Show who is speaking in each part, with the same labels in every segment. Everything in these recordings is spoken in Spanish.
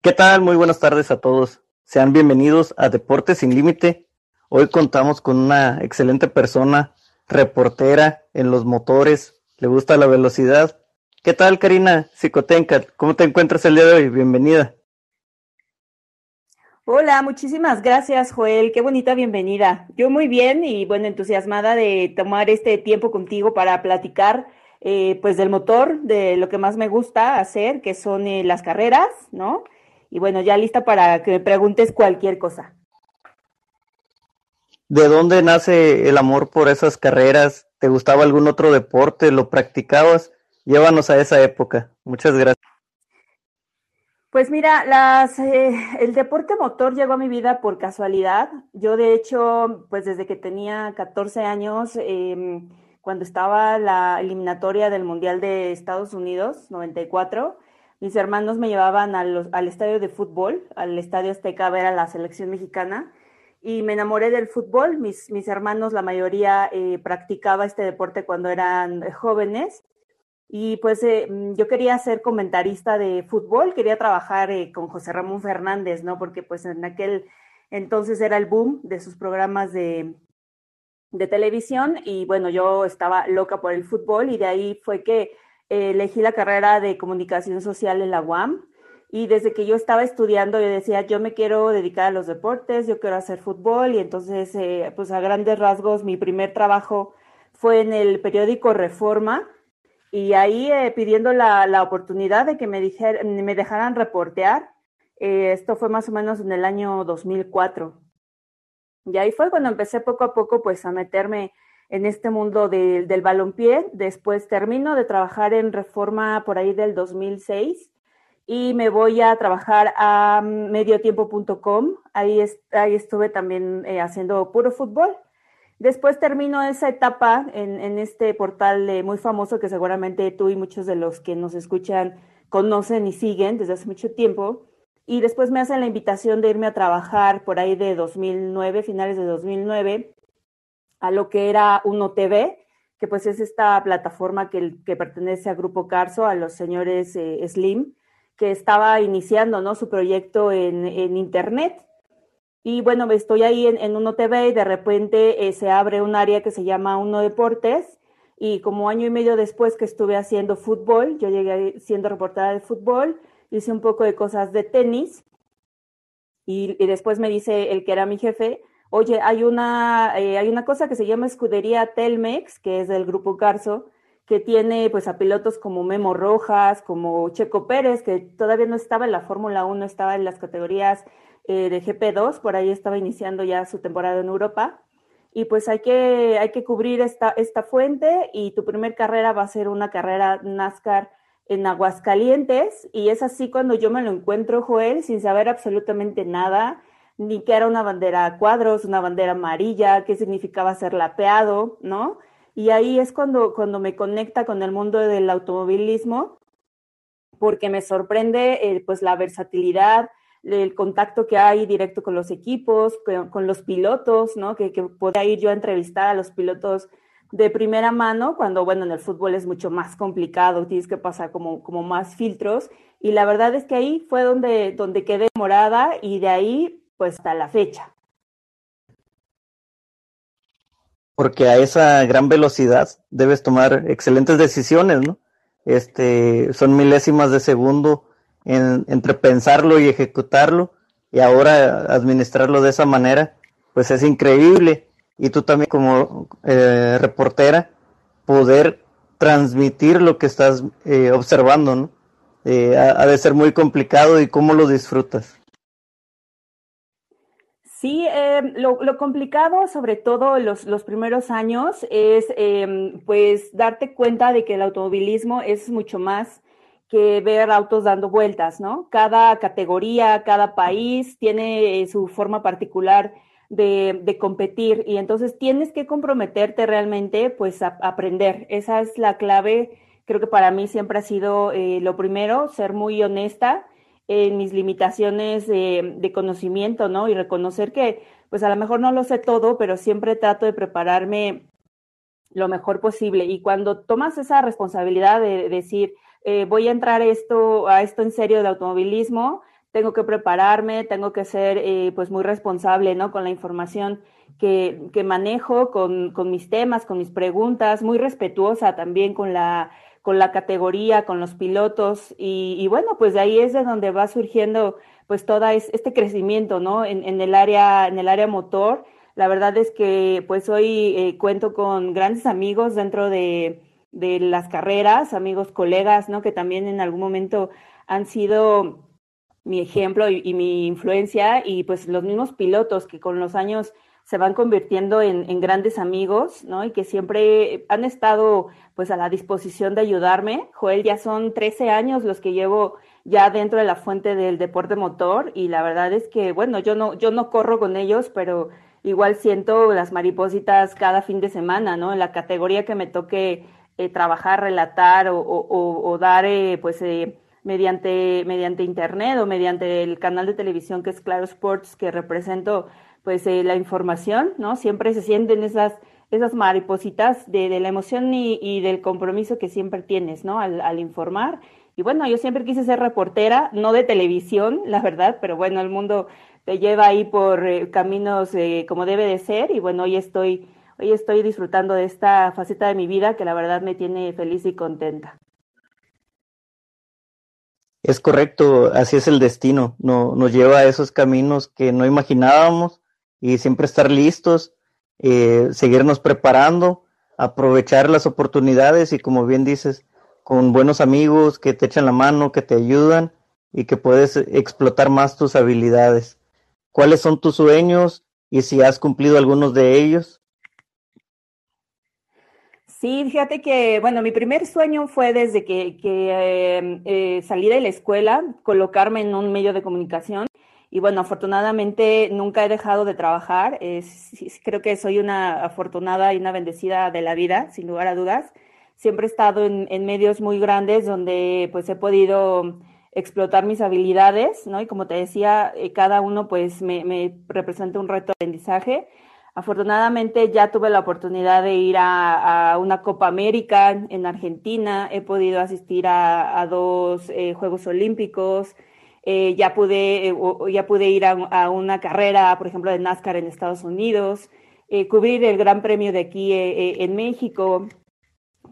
Speaker 1: ¿Qué tal? Muy buenas tardes a todos. Sean bienvenidos a Deportes sin Límite. Hoy contamos con una excelente persona, reportera en los motores, le gusta la velocidad. ¿Qué tal, Karina Psicotenca? ¿Cómo te encuentras el día de hoy? Bienvenida.
Speaker 2: Hola, muchísimas gracias, Joel. Qué bonita bienvenida. Yo muy bien y bueno, entusiasmada de tomar este tiempo contigo para platicar eh, pues del motor, de lo que más me gusta hacer, que son eh, las carreras, ¿no? Y bueno, ya lista para que me preguntes cualquier cosa.
Speaker 1: ¿De dónde nace el amor por esas carreras? ¿Te gustaba algún otro deporte? ¿Lo practicabas? Llévanos a esa época. Muchas gracias.
Speaker 2: Pues mira, las, eh, el deporte motor llegó a mi vida por casualidad. Yo de hecho, pues desde que tenía 14 años, em, cuando estaba la eliminatoria del Mundial de Estados Unidos, 94, mis hermanos me llevaban al estadio de fútbol, al estadio Azteca a ver a la selección mexicana y me enamoré del fútbol. Mis, hermanos, la mayoría, eh, practicaba este deporte cuando eran jóvenes y pues eh, mm, yo quería ser comentarista de fútbol, quería trabajar eh, con José Ramón Fernández, ¿no? Porque pues en aquel entonces era el boom de sus programas de, televisión y bueno, yo estaba loca por el fútbol y de ahí fue que elegí la carrera de comunicación social en la UAM y desde que yo estaba estudiando yo decía, yo me quiero dedicar a los deportes, yo quiero hacer fútbol y entonces pues a grandes rasgos mi primer trabajo fue en el periódico Reforma y ahí eh, pidiendo la, la, oportunidad de que me, dijer, me dejaran reportear. Eh, esto fue más o menos en el año 2004. Y ahí fue cuando empecé poco a poco pues a meterme en este mundo de, del balompié. Después termino de trabajar en Reforma por ahí del 2006 y me voy a trabajar a mediotiempo.com. Ahí, ahí estuve también eh, haciendo puro fútbol. Después termino esa etapa en, este portal muy famoso que seguramente tú y muchos de los que nos escuchan conocen y siguen desde hace mucho tiempo. Y después me hacen la invitación de irme a trabajar por ahí de 2009, finales de 2009, a lo que era Uno TV, que pues es esta plataforma que, que pertenece a Grupo Carso, a los señores eh, Slim, que estaba iniciando ¿no? su proyecto en, en Internet y bueno, estoy ahí en, Uno TV y de repente eh, se abre un área que se llama Uno Deportes. Y como año y medio después que estuve haciendo fútbol, yo llegué siendo reportera de fútbol, hice un poco de cosas de tenis. Y, después me dice el que era mi jefe, oye, hay una, eh, hay una cosa que se llama Escudería Telmex, que es del grupo Carso, que tiene pues a pilotos como Memo Rojas, como Checo Pérez, que todavía no estaba en la Fórmula 1, estaba en las categorías eh, de GP2, por ahí estaba iniciando ya su temporada en Europa. Y pues hay que, hay que cubrir esta, esta fuente y tu primer carrera va a ser una carrera NASCAR en Aguascalientes. Y es así cuando yo me lo encuentro, Joel, sin saber absolutamente nada, ni que era una bandera a cuadros, una bandera amarilla, qué significaba ser lapeado, ¿no? Y ahí es cuando, cuando me conecta con el mundo del automovilismo, porque me sorprende eh, pues la versatilidad, el contacto que hay directo con los equipos, con, los pilotos, ¿no? Que, que podía ir yo a entrevistar a los pilotos de primera mano, cuando, bueno, en el fútbol es mucho más complicado, tienes que pasar como, como más filtros. Y la verdad es que ahí fue donde, donde quedé morada y de ahí, pues, hasta la fecha.
Speaker 1: Porque a esa gran velocidad debes tomar excelentes decisiones, ¿no? Este, son milésimas de segundo entre pensarlo y ejecutarlo y ahora administrarlo de esa manera, pues es increíble. Y tú también como eh, reportera, poder transmitir lo que estás eh, observando, ¿no? Eh, ha, de ser muy complicado y cómo lo disfrutas.
Speaker 2: Sí, lo, lo, complicado, sobre todo los, los primeros años, es pues darte cuenta de que el automovilismo es mucho más que ver autos dando vueltas, ¿no? Cada categoría, cada país tiene eh, su forma particular de, de, competir y entonces tienes que comprometerte realmente, pues, a, aprender. Esa es la clave. Creo que para mí siempre ha sido eh, lo primero, ser muy honesta en mis limitaciones de, conocimiento, ¿no? Y reconocer que, pues, a lo mejor no lo sé todo, pero siempre trato de prepararme lo mejor posible. Y cuando tomas esa responsabilidad de decir, eh, voy a entrar esto, a esto en serio de automovilismo, tengo que prepararme, tengo que ser eh, pues muy responsable, ¿no? Con la información que, que manejo, con, con, mis temas, con mis preguntas, muy respetuosa también con la, con la categoría, con los pilotos y, bueno, pues de ahí es de donde va surgiendo pues todo este crecimiento, ¿no? En, en, el área, en el área motor. La verdad es que pues hoy eh, cuento con grandes amigos dentro de, de las carreras, amigos, colegas, ¿no? Que también en algún momento han sido mi ejemplo y, y, mi influencia y pues los mismos pilotos que con los años se van convirtiendo en, grandes amigos, ¿no? Y que siempre han estado pues a la disposición de ayudarme. Joel, ya son 13 años los que llevo ya dentro de la fuente del deporte motor y la verdad es que, bueno, yo no, yo no corro con ellos, pero igual siento las maripositas cada fin de semana, ¿no? En la categoría que me toque eh, trabajar, relatar o, o, o dar, eh, pues, eh, mediante, mediante internet o mediante el canal de televisión que es Claro Sports, que represento, pues, eh, la información, ¿no? Siempre se sienten esas, esas maripositas de, de la emoción y, del compromiso que siempre tienes, ¿no? Al, al informar. Y bueno, yo siempre quise ser reportera, no de televisión, la verdad, pero bueno, el mundo te lleva ahí por eh, caminos eh, como debe de ser y bueno, hoy estoy hoy estoy disfrutando de esta faceta de mi vida que la verdad me tiene feliz y contenta.
Speaker 1: Es correcto, así es el destino, no, nos lleva a esos caminos que no imaginábamos y siempre estar listos, eh, seguirnos preparando, aprovechar las oportunidades y como bien dices, con buenos amigos que te echan la mano, que te ayudan y que puedes explotar más tus habilidades. ¿Cuáles son tus sueños y si has cumplido algunos de ellos?
Speaker 2: Sí, fíjate que, bueno, mi primer sueño fue desde que, que eh, eh, salí de la escuela, colocarme en un medio de comunicación. Y bueno, afortunadamente nunca he dejado de trabajar. Es, creo que soy una afortunada y una bendecida de la vida, sin lugar a dudas. Siempre he estado en, en medios muy grandes donde pues he podido explotar mis habilidades, ¿no? Y como te decía, eh, cada uno pues me, me representa un reto de aprendizaje Afortunadamente ya tuve la oportunidad de ir a, a una Copa América en Argentina, he podido asistir a, a dos eh, Juegos Olímpicos, eh, ya, pude, eh, ya pude ir a, a, una carrera, por ejemplo, de NASCAR en Estados Unidos, eh, cubrir el Gran Premio de aquí eh, en México,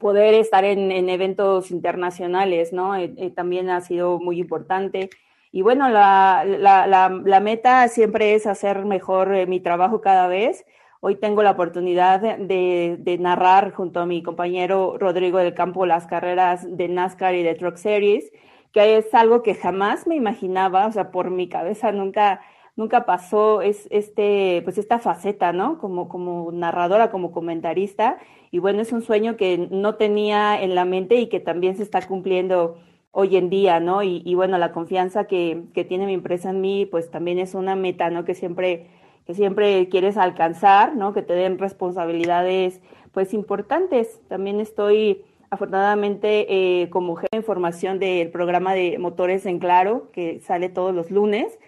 Speaker 2: poder estar en, en eventos internacionales, ¿no? también ha sido muy importante. Y bueno, la, la, la, la, meta siempre es hacer mejor eh, mi trabajo cada vez. Hoy tengo la oportunidad de, de, narrar junto a mi compañero Rodrigo del Campo las carreras de NASCAR y de Truck Series, que es algo que jamás me imaginaba, o sea, por mi cabeza nunca, nunca pasó es, este, pues esta faceta, ¿no? Como, como narradora, como comentarista. Y bueno, es un sueño que no tenía en la mente y que también se está cumpliendo hoy en día, ¿no? Y, y bueno, la confianza que, que, tiene mi empresa en mí, pues también es una meta, ¿no? Que siempre, que siempre quieres alcanzar, ¿no? Que te den responsabilidades, pues importantes. También estoy, afortunadamente, eh, como jefe de información del programa de Motores en Claro, que sale todos los lunes.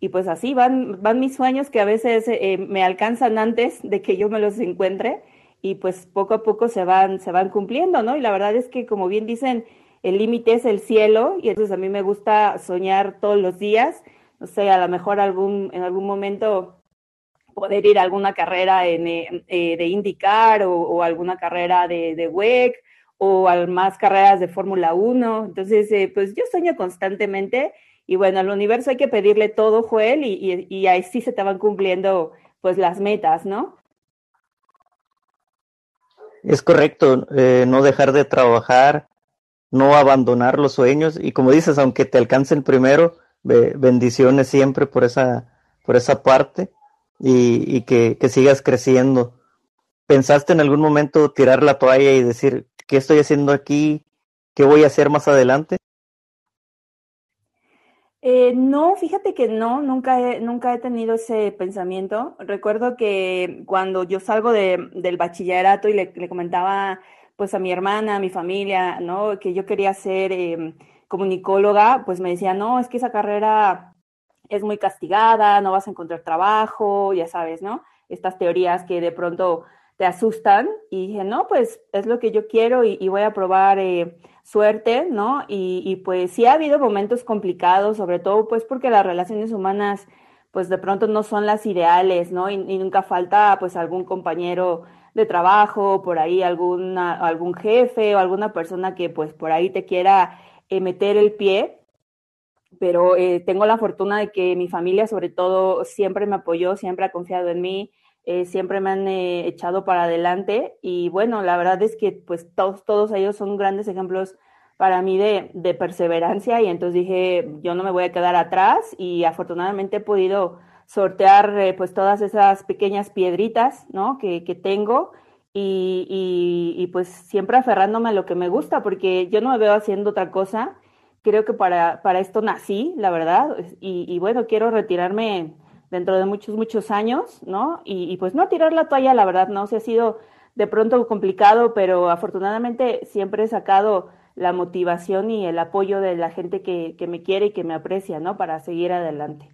Speaker 2: Y pues así van, van mis sueños que a veces eh, me alcanzan antes de que yo me los encuentre y pues poco a poco se van, se van cumpliendo, ¿no? Y la verdad es que, como bien dicen, el límite es el cielo y entonces a mí me gusta soñar todos los días, no sé, a lo mejor algún, en algún momento poder ir a alguna carrera en, eh, de IndyCar o, o, alguna carrera de, de WEC o al más carreras de Fórmula 1. Entonces, eh, pues yo sueño constantemente y bueno, al universo hay que pedirle todo, Joel, y, y, y ahí sí se te van cumpliendo pues las metas, ¿no?
Speaker 1: Es correcto, eh, no dejar de trabajar, no abandonar los sueños y como dices, aunque te alcancen primero, bendiciones siempre por esa, por esa parte y, y que, que, sigas creciendo. ¿Pensaste en algún momento tirar la toalla y decir, ¿qué estoy haciendo aquí? ¿Qué voy a hacer más adelante?
Speaker 2: Eh, no, fíjate que no, nunca he, nunca he tenido ese pensamiento. Recuerdo que cuando yo salgo de, del bachillerato y le, comentaba pues a mi hermana, a mi familia, ¿no? Que yo quería ser eh, comunicóloga, pues me decía, no, es que esa carrera es muy castigada, no vas a encontrar trabajo, ya sabes, ¿no? Estas teorías que de pronto te asustan y dije, no, pues es lo que yo quiero y, voy a probar eh, suerte, ¿no? Y, pues sí ha habido momentos complicados, sobre todo pues porque las relaciones humanas pues de pronto no son las ideales, ¿no? Y, nunca falta pues algún compañero de trabajo, por ahí alguna, algún jefe o alguna persona que pues por ahí te quiera eh, meter el pie, pero eh, tengo la fortuna de que mi familia sobre todo siempre me apoyó, siempre ha confiado en mí, eh, siempre me han eh, echado para adelante y bueno, la verdad es que pues todos, todos ellos son grandes ejemplos para mí de, perseverancia y entonces dije, yo no me voy a quedar atrás y afortunadamente he podido sortear eh, pues todas esas pequeñas piedritas, ¿no? Que, que tengo y, y, y, pues siempre aferrándome a lo que me gusta porque yo no me veo haciendo otra cosa. Creo que para, para esto nací, la verdad, y, y bueno, quiero retirarme dentro de muchos, muchos años, ¿no? Y, pues no tirar la toalla, la verdad, no, se ha sido de pronto complicado, pero afortunadamente siempre he sacado la motivación y el apoyo de la gente que, que me quiere y que me aprecia, ¿no? Para seguir adelante.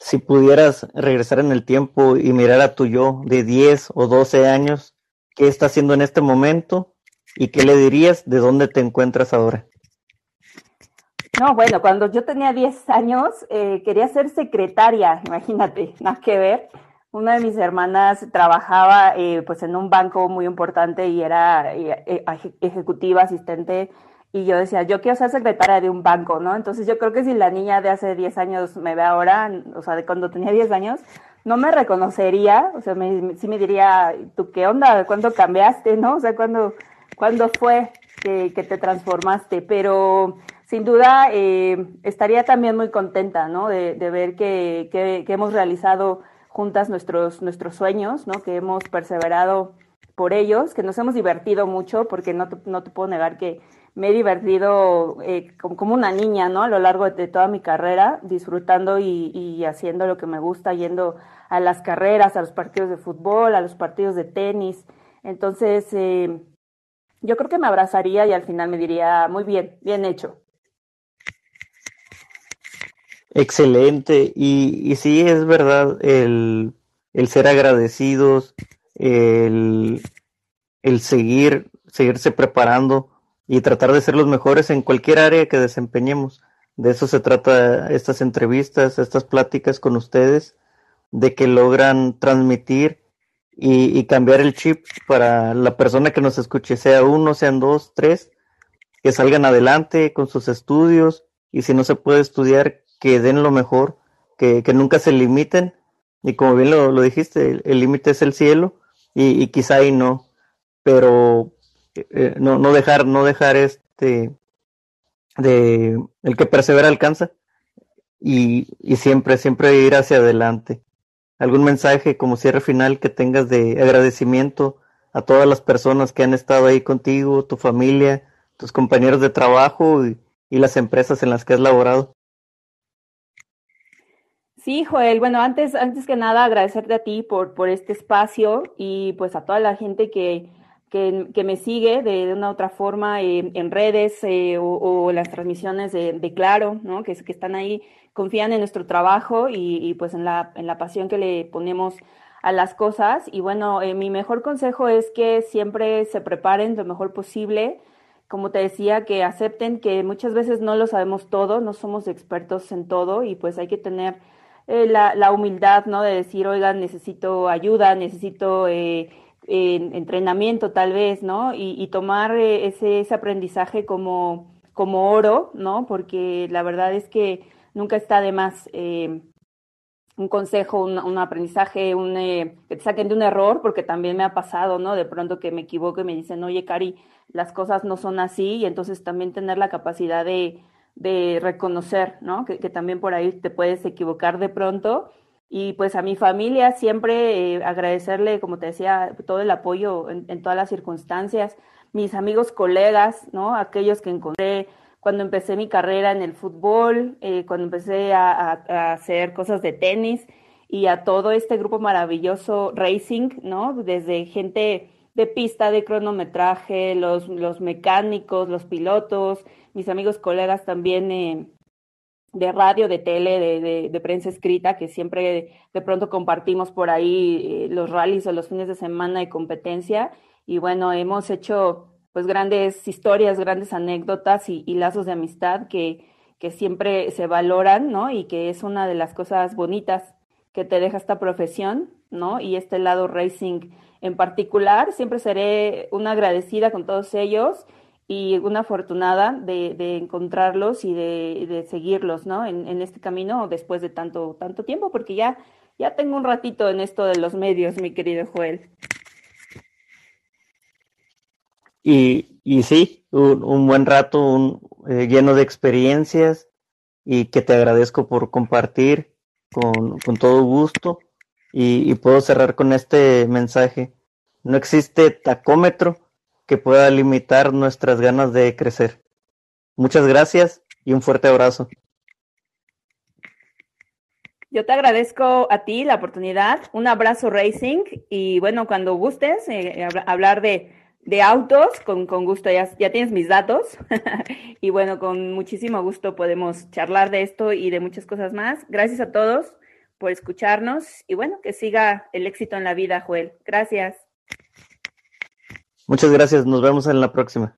Speaker 1: Si pudieras regresar en el tiempo y mirar a tu yo de 10 o 12 años, ¿qué está haciendo en este momento? ¿Y qué le dirías de dónde te encuentras ahora?
Speaker 2: No, bueno, cuando yo tenía 10 años eh, quería ser secretaria, imagínate, nada que ver. Una de mis hermanas trabajaba eh, pues en un banco muy importante y era eh, ejecutiva, asistente, y yo decía, yo quiero ser secretaria de un banco, ¿no? Entonces yo creo que si la niña de hace 10 años me ve ahora, o sea, de cuando tenía 10 años, no me reconocería, o sea, me, sí me diría, ¿tú qué onda? ¿Cuándo cambiaste, no? O sea, ¿cuándo, ¿cuándo fue que, que te transformaste? Pero sin duda eh, estaría también muy contenta, ¿no? De, ver que, hemos realizado juntas nuestros, nuestros sueños, ¿no? Que hemos perseverado por ellos, que nos hemos divertido mucho, porque no te, no te puedo negar que me he divertido eh, como, una niña, ¿no? A lo largo de toda mi carrera, disfrutando y, y, haciendo lo que me gusta, yendo a las carreras, a los partidos de fútbol, a los partidos de tenis. Entonces, eh, yo creo que me abrazaría y al final me diría, muy bien, bien hecho.
Speaker 1: Excelente. Y, y sí, es verdad, el, el ser agradecidos, el, el seguir, seguirse preparando y tratar de ser los mejores en cualquier área que desempeñemos. De eso se trata estas entrevistas, estas pláticas con ustedes, de que logran transmitir y, y, cambiar el chip para la persona que nos escuche, sea uno, sean dos, tres, que salgan adelante con sus estudios y si no se puede estudiar, que den lo mejor, que, que nunca se limiten. Y como bien lo, lo dijiste, el límite es el cielo y, y, quizá ahí no, pero eh, no, no dejar, no dejar este de el que persevera alcanza y, y siempre, siempre ir hacia adelante. ¿Algún mensaje como cierre final que tengas de agradecimiento a todas las personas que han estado ahí contigo, tu familia, tus compañeros de trabajo y, y las empresas en las que has laborado?
Speaker 2: Sí, Joel, bueno, antes, antes que nada agradecerte a ti por, por este espacio y pues a toda la gente que, que, que me sigue de, una u otra forma eh, en redes eh, o, o, las transmisiones de, de, Claro, ¿no? Que, que están ahí, confían en nuestro trabajo y, y, pues en la, en la pasión que le ponemos a las cosas. Y bueno, eh, mi mejor consejo es que siempre se preparen lo mejor posible. Como te decía, que acepten que muchas veces no lo sabemos todo, no somos expertos en todo y pues hay que tener eh, la, la, humildad, ¿no? De decir, oigan, necesito ayuda, necesito eh, eh, entrenamiento tal vez, ¿no? Y, y tomar eh, ese, ese aprendizaje como, como oro, ¿no? Porque la verdad es que nunca está de más eh, un consejo, un, un aprendizaje, un, eh, que te saquen de un error, porque también me ha pasado, ¿no? De pronto que me equivoco y me dicen, oye, Cari, las cosas no son así, y entonces también tener la capacidad de de reconocer, ¿no? Que, también por ahí te puedes equivocar de pronto. Y pues a mi familia siempre eh, agradecerle, como te decía, todo el apoyo en, todas las circunstancias. Mis amigos, colegas, ¿no? Aquellos que encontré cuando empecé mi carrera en el fútbol, eh, cuando empecé a, hacer cosas de tenis y a todo este grupo maravilloso racing, ¿no? Desde gente de pista, de cronometraje, los, los mecánicos, los pilotos, mis amigos, colegas también eh, de radio, de tele, de, de, prensa escrita, que siempre de pronto compartimos por ahí eh, los rallies o los fines de semana de competencia. Y bueno, hemos hecho pues grandes historias, grandes anécdotas y, y lazos de amistad que, que, siempre se valoran, ¿no? Y que es una de las cosas bonitas que te deja esta profesión, ¿no? Y este lado racing en particular, siempre seré una agradecida con todos ellos y una afortunada de, de encontrarlos y de, de seguirlos, ¿no? En, este camino después de tanto, tanto tiempo, porque ya, ya tengo un ratito en esto de los medios, mi querido Joel.
Speaker 1: Y, y sí, un, un buen rato un, eh, lleno de experiencias y que te agradezco por compartir con, con todo gusto. Y, puedo cerrar con este mensaje. No existe tacómetro que pueda limitar nuestras ganas de crecer. Muchas gracias y un fuerte abrazo.
Speaker 2: Yo te agradezco a ti la oportunidad, un abrazo Racing y bueno, cuando gustes eh, hablar de, de autos, con, con gusto ya, ya, tienes mis datos y bueno, con muchísimo gusto podemos charlar de esto y de muchas cosas más. Gracias a todos por escucharnos y bueno, que siga el éxito en la vida, Joel. Gracias.
Speaker 1: Muchas gracias, nos vemos en la próxima.